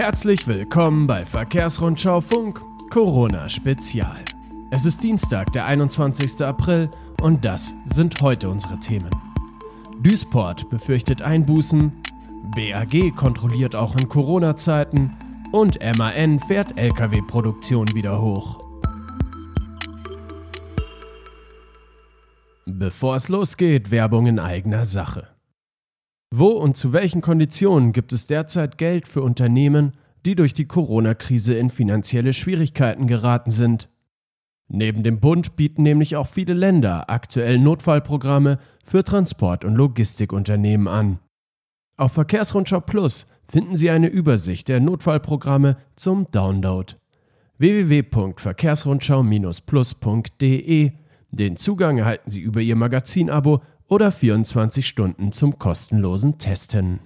Herzlich willkommen bei Verkehrsrundschau Funk Corona Spezial. Es ist Dienstag, der 21. April und das sind heute unsere Themen. Duisport befürchtet Einbußen, BAG kontrolliert auch in Corona-Zeiten und MAN fährt Lkw-Produktion wieder hoch. Bevor es losgeht, Werbung in eigener Sache. Wo und zu welchen Konditionen gibt es derzeit Geld für Unternehmen, die durch die Corona-Krise in finanzielle Schwierigkeiten geraten sind? Neben dem Bund bieten nämlich auch viele Länder aktuell Notfallprogramme für Transport- und Logistikunternehmen an. Auf Verkehrsrundschau Plus finden Sie eine Übersicht der Notfallprogramme zum Download. www.verkehrsrundschau-plus.de Den Zugang erhalten Sie über Ihr Magazinabo oder 24 Stunden zum kostenlosen Testen.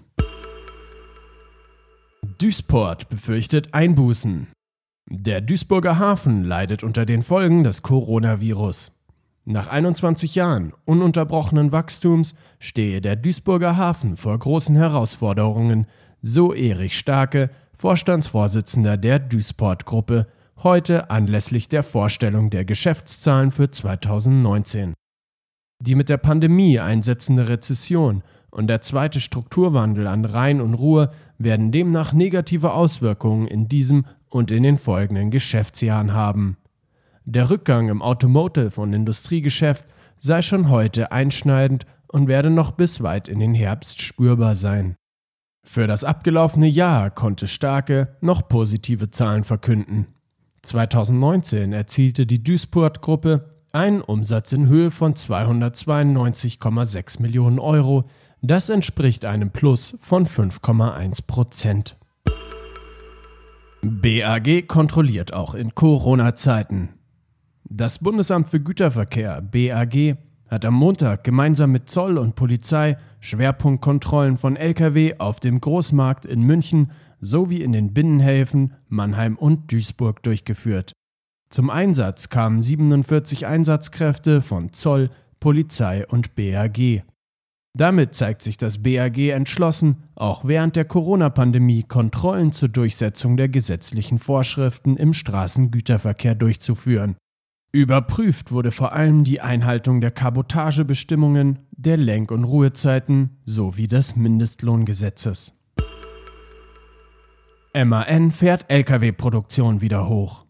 Duisport befürchtet Einbußen. Der Duisburger Hafen leidet unter den Folgen des Coronavirus. Nach 21 Jahren ununterbrochenen Wachstums stehe der Duisburger Hafen vor großen Herausforderungen, so Erich Starke, Vorstandsvorsitzender der Duisport-Gruppe, heute anlässlich der Vorstellung der Geschäftszahlen für 2019. Die mit der Pandemie einsetzende Rezession und der zweite Strukturwandel an Rhein und Ruhr werden demnach negative Auswirkungen in diesem und in den folgenden Geschäftsjahren haben. Der Rückgang im Automotive- und Industriegeschäft sei schon heute einschneidend und werde noch bis weit in den Herbst spürbar sein. Für das abgelaufene Jahr konnte Starke noch positive Zahlen verkünden. 2019 erzielte die Duisport-Gruppe einen Umsatz in Höhe von 292,6 Millionen Euro. Das entspricht einem Plus von 5,1 Prozent. BAG kontrolliert auch in Corona-Zeiten. Das Bundesamt für Güterverkehr BAG hat am Montag gemeinsam mit Zoll und Polizei Schwerpunktkontrollen von Lkw auf dem Großmarkt in München sowie in den Binnenhäfen Mannheim und Duisburg durchgeführt. Zum Einsatz kamen 47 Einsatzkräfte von Zoll, Polizei und BAG. Damit zeigt sich das BAG entschlossen, auch während der Corona-Pandemie Kontrollen zur Durchsetzung der gesetzlichen Vorschriften im Straßengüterverkehr durchzuführen. Überprüft wurde vor allem die Einhaltung der Kabotagebestimmungen, der Lenk- und Ruhezeiten sowie des Mindestlohngesetzes. MAN fährt Lkw-Produktion wieder hoch.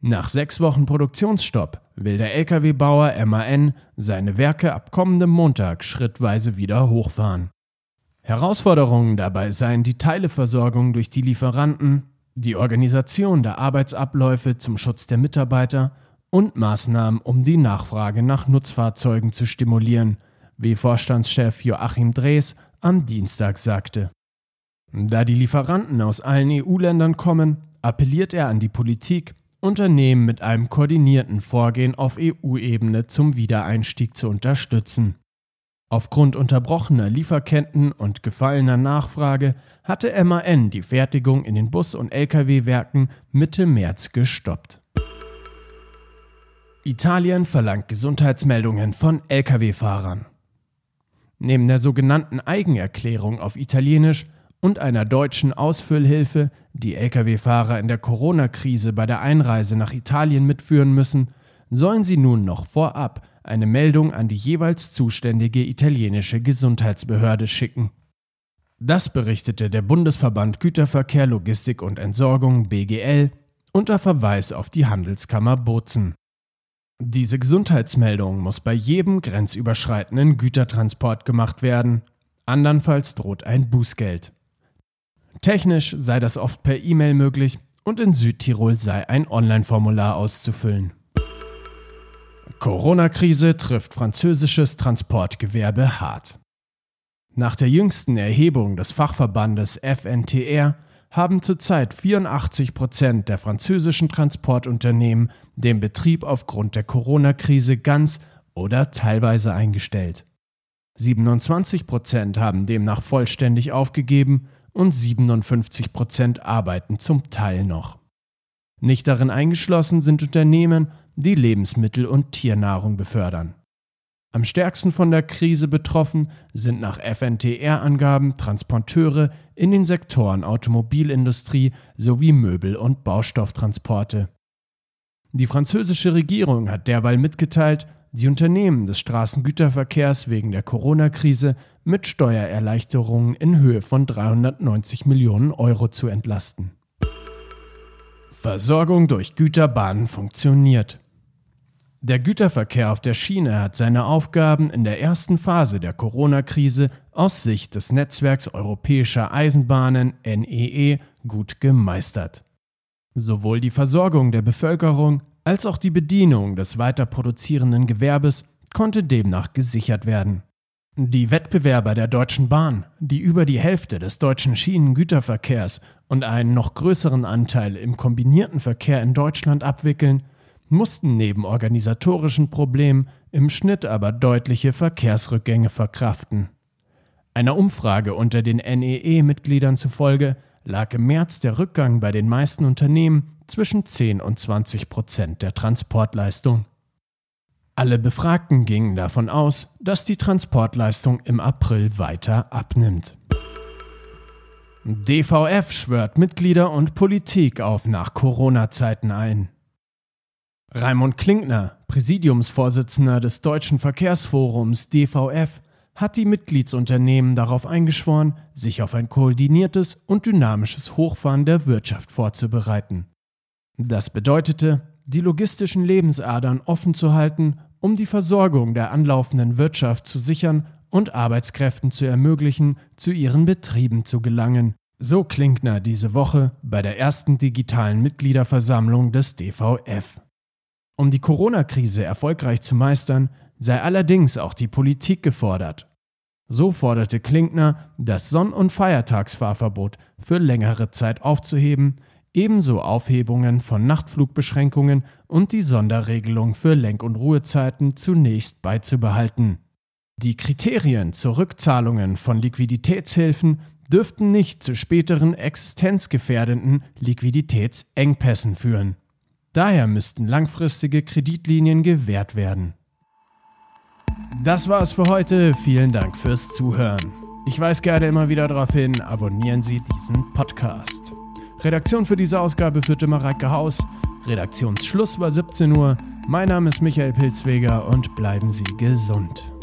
Nach sechs Wochen Produktionsstopp will der Lkw-Bauer MAN seine Werke ab kommendem Montag schrittweise wieder hochfahren. Herausforderungen dabei seien die Teileversorgung durch die Lieferanten, die Organisation der Arbeitsabläufe zum Schutz der Mitarbeiter und Maßnahmen, um die Nachfrage nach Nutzfahrzeugen zu stimulieren, wie Vorstandschef Joachim Drees am Dienstag sagte. Da die Lieferanten aus allen EU-Ländern kommen, appelliert er an die Politik, Unternehmen mit einem koordinierten Vorgehen auf EU-Ebene zum Wiedereinstieg zu unterstützen. Aufgrund unterbrochener Lieferketten und gefallener Nachfrage hatte MAN die Fertigung in den Bus- und Lkw-Werken Mitte März gestoppt. Italien verlangt Gesundheitsmeldungen von Lkw-Fahrern. Neben der sogenannten Eigenerklärung auf Italienisch und einer deutschen Ausfüllhilfe, die Lkw-Fahrer in der Corona-Krise bei der Einreise nach Italien mitführen müssen, sollen sie nun noch vorab eine Meldung an die jeweils zuständige italienische Gesundheitsbehörde schicken. Das berichtete der Bundesverband Güterverkehr, Logistik und Entsorgung BGL unter Verweis auf die Handelskammer Bozen. Diese Gesundheitsmeldung muss bei jedem grenzüberschreitenden Gütertransport gemacht werden, andernfalls droht ein Bußgeld. Technisch sei das oft per E-Mail möglich und in Südtirol sei ein Online-Formular auszufüllen. Corona-Krise trifft französisches Transportgewerbe hart. Nach der jüngsten Erhebung des Fachverbandes FNTR haben zurzeit 84 Prozent der französischen Transportunternehmen den Betrieb aufgrund der Corona-Krise ganz oder teilweise eingestellt. 27 Prozent haben demnach vollständig aufgegeben und 57 Prozent arbeiten zum Teil noch. Nicht darin eingeschlossen sind Unternehmen, die Lebensmittel und Tiernahrung befördern. Am stärksten von der Krise betroffen sind nach FNTR-Angaben Transporteure in den Sektoren Automobilindustrie sowie Möbel- und Baustofftransporte. Die französische Regierung hat derweil mitgeteilt, die Unternehmen des Straßengüterverkehrs wegen der Corona-Krise mit Steuererleichterungen in Höhe von 390 Millionen Euro zu entlasten. Versorgung durch Güterbahnen funktioniert. Der Güterverkehr auf der Schiene hat seine Aufgaben in der ersten Phase der Corona-Krise aus Sicht des Netzwerks Europäischer Eisenbahnen NEE e, gut gemeistert. Sowohl die Versorgung der Bevölkerung als auch die Bedienung des weiter produzierenden Gewerbes konnte demnach gesichert werden. Die Wettbewerber der Deutschen Bahn, die über die Hälfte des deutschen Schienengüterverkehrs und einen noch größeren Anteil im kombinierten Verkehr in Deutschland abwickeln, mussten neben organisatorischen Problemen im Schnitt aber deutliche Verkehrsrückgänge verkraften. Einer Umfrage unter den NEE-Mitgliedern zufolge lag im März der Rückgang bei den meisten Unternehmen zwischen 10 und 20 Prozent der Transportleistung. Alle Befragten gingen davon aus, dass die Transportleistung im April weiter abnimmt. DVF schwört Mitglieder und Politik auf nach Corona-Zeiten ein. Raimund Klinkner, Präsidiumsvorsitzender des Deutschen Verkehrsforums DVF, hat die Mitgliedsunternehmen darauf eingeschworen, sich auf ein koordiniertes und dynamisches Hochfahren der Wirtschaft vorzubereiten. Das bedeutete, die logistischen Lebensadern offen zu halten, um die Versorgung der anlaufenden Wirtschaft zu sichern und Arbeitskräften zu ermöglichen, zu ihren Betrieben zu gelangen. So Klinkner diese Woche bei der ersten digitalen Mitgliederversammlung des DVF. Um die Corona-Krise erfolgreich zu meistern, sei allerdings auch die Politik gefordert. So forderte Klinkner, das Sonn- und Feiertagsfahrverbot für längere Zeit aufzuheben, ebenso Aufhebungen von Nachtflugbeschränkungen und die Sonderregelung für Lenk- und Ruhezeiten zunächst beizubehalten. Die Kriterien zur Rückzahlungen von Liquiditätshilfen dürften nicht zu späteren existenzgefährdenden Liquiditätsengpässen führen. Daher müssten langfristige Kreditlinien gewährt werden. Das war es für heute. Vielen Dank fürs Zuhören. Ich weise gerne immer wieder darauf hin, abonnieren Sie diesen Podcast. Redaktion für diese Ausgabe führte Mareike Haus. Redaktionsschluss war 17 Uhr. Mein Name ist Michael Pilzweger und bleiben Sie gesund.